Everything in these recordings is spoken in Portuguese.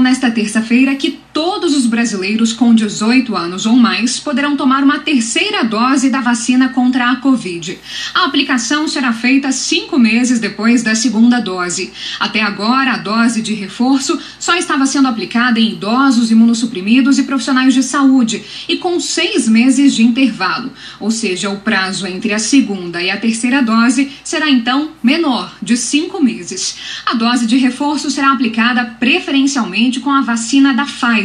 nesta terça-feira que todos os brasileiros com 18 anos ou mais poderão tomar uma terceira dose da vacina contra a Covid. A aplicação será feita cinco meses depois da segunda dose. Até agora, a dose de reforço só estava sendo aplicada em idosos, imunossuprimidos e profissionais de saúde, e com seis meses de intervalo. Ou seja, o prazo entre a segunda e a terceira dose será então menor, de cinco meses. A dose de reforço será aplicada preferencialmente com a vacina da Pfizer,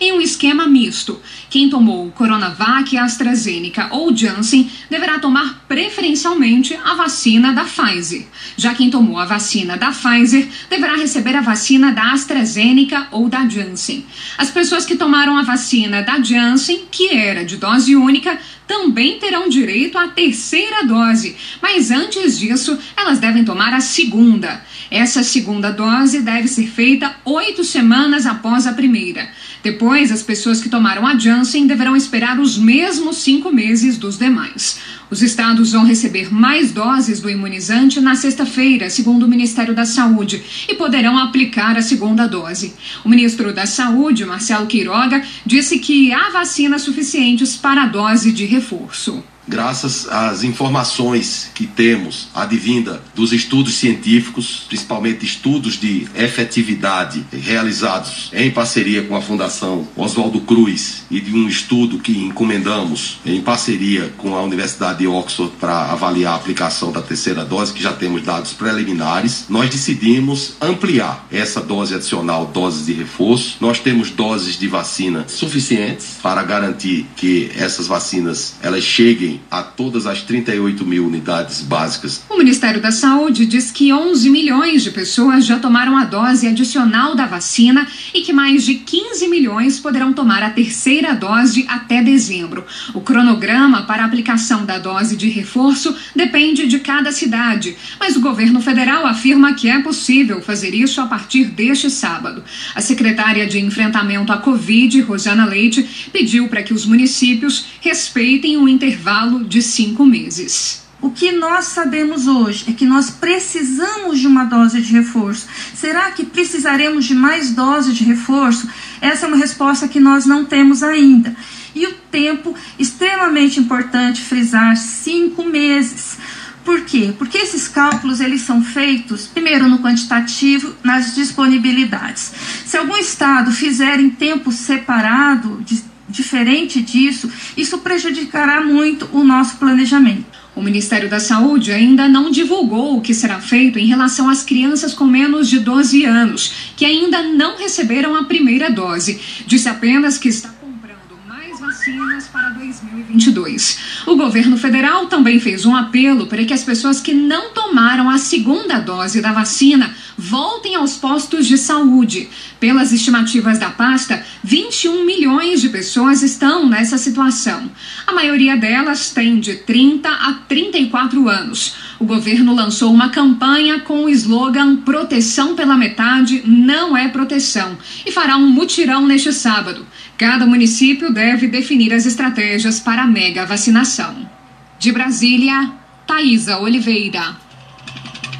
em um esquema misto. Quem tomou Coronavac, AstraZeneca ou Janssen deverá tomar preferencialmente a vacina da Pfizer. Já quem tomou a vacina da Pfizer deverá receber a vacina da AstraZeneca ou da Janssen. As pessoas que tomaram a vacina da Janssen, que era de dose única, também terão direito à terceira dose, mas antes disso, elas devem tomar a segunda. Essa segunda dose deve ser feita oito semanas após a primeira. Depois, as pessoas que tomaram a Janssen deverão esperar os mesmos cinco meses dos demais. Os estados vão receber mais doses do imunizante na sexta-feira, segundo o Ministério da Saúde, e poderão aplicar a segunda dose. O ministro da Saúde, Marcelo Queiroga, disse que há vacinas suficientes para a dose de reforço graças às informações que temos advinda dos estudos científicos, principalmente estudos de efetividade realizados em parceria com a Fundação Oswaldo Cruz e de um estudo que encomendamos em parceria com a Universidade de Oxford para avaliar a aplicação da terceira dose, que já temos dados preliminares, nós decidimos ampliar essa dose adicional, doses de reforço. Nós temos doses de vacina suficientes para garantir que essas vacinas elas cheguem a todas as 38 mil unidades básicas. O Ministério da Saúde diz que 11 milhões de pessoas já tomaram a dose adicional da vacina e que mais de 15 milhões poderão tomar a terceira dose até dezembro. O cronograma para a aplicação da dose de reforço depende de cada cidade, mas o governo federal afirma que é possível fazer isso a partir deste sábado. A secretária de Enfrentamento à Covid, Rosana Leite, pediu para que os municípios respeitem o intervalo intervalo de cinco meses. O que nós sabemos hoje é que nós precisamos de uma dose de reforço. Será que precisaremos de mais doses de reforço? Essa é uma resposta que nós não temos ainda. E o tempo, extremamente importante frisar, cinco meses. Por quê? Porque esses cálculos eles são feitos, primeiro no quantitativo, nas disponibilidades. Se algum estado fizer em tempo separado, de diferente disso, isso prejudicará muito o nosso planejamento. O Ministério da Saúde ainda não divulgou o que será feito em relação às crianças com menos de 12 anos, que ainda não receberam a primeira dose. Disse apenas que está vacinas para 2022. O governo federal também fez um apelo para que as pessoas que não tomaram a segunda dose da vacina voltem aos postos de saúde. Pelas estimativas da pasta, 21 milhões de pessoas estão nessa situação. A maioria delas tem de 30 a 34 anos. O governo lançou uma campanha com o slogan Proteção pela metade não é proteção e fará um mutirão neste sábado. Cada município deve definir as estratégias para a mega vacinação. De Brasília, Thaisa Oliveira.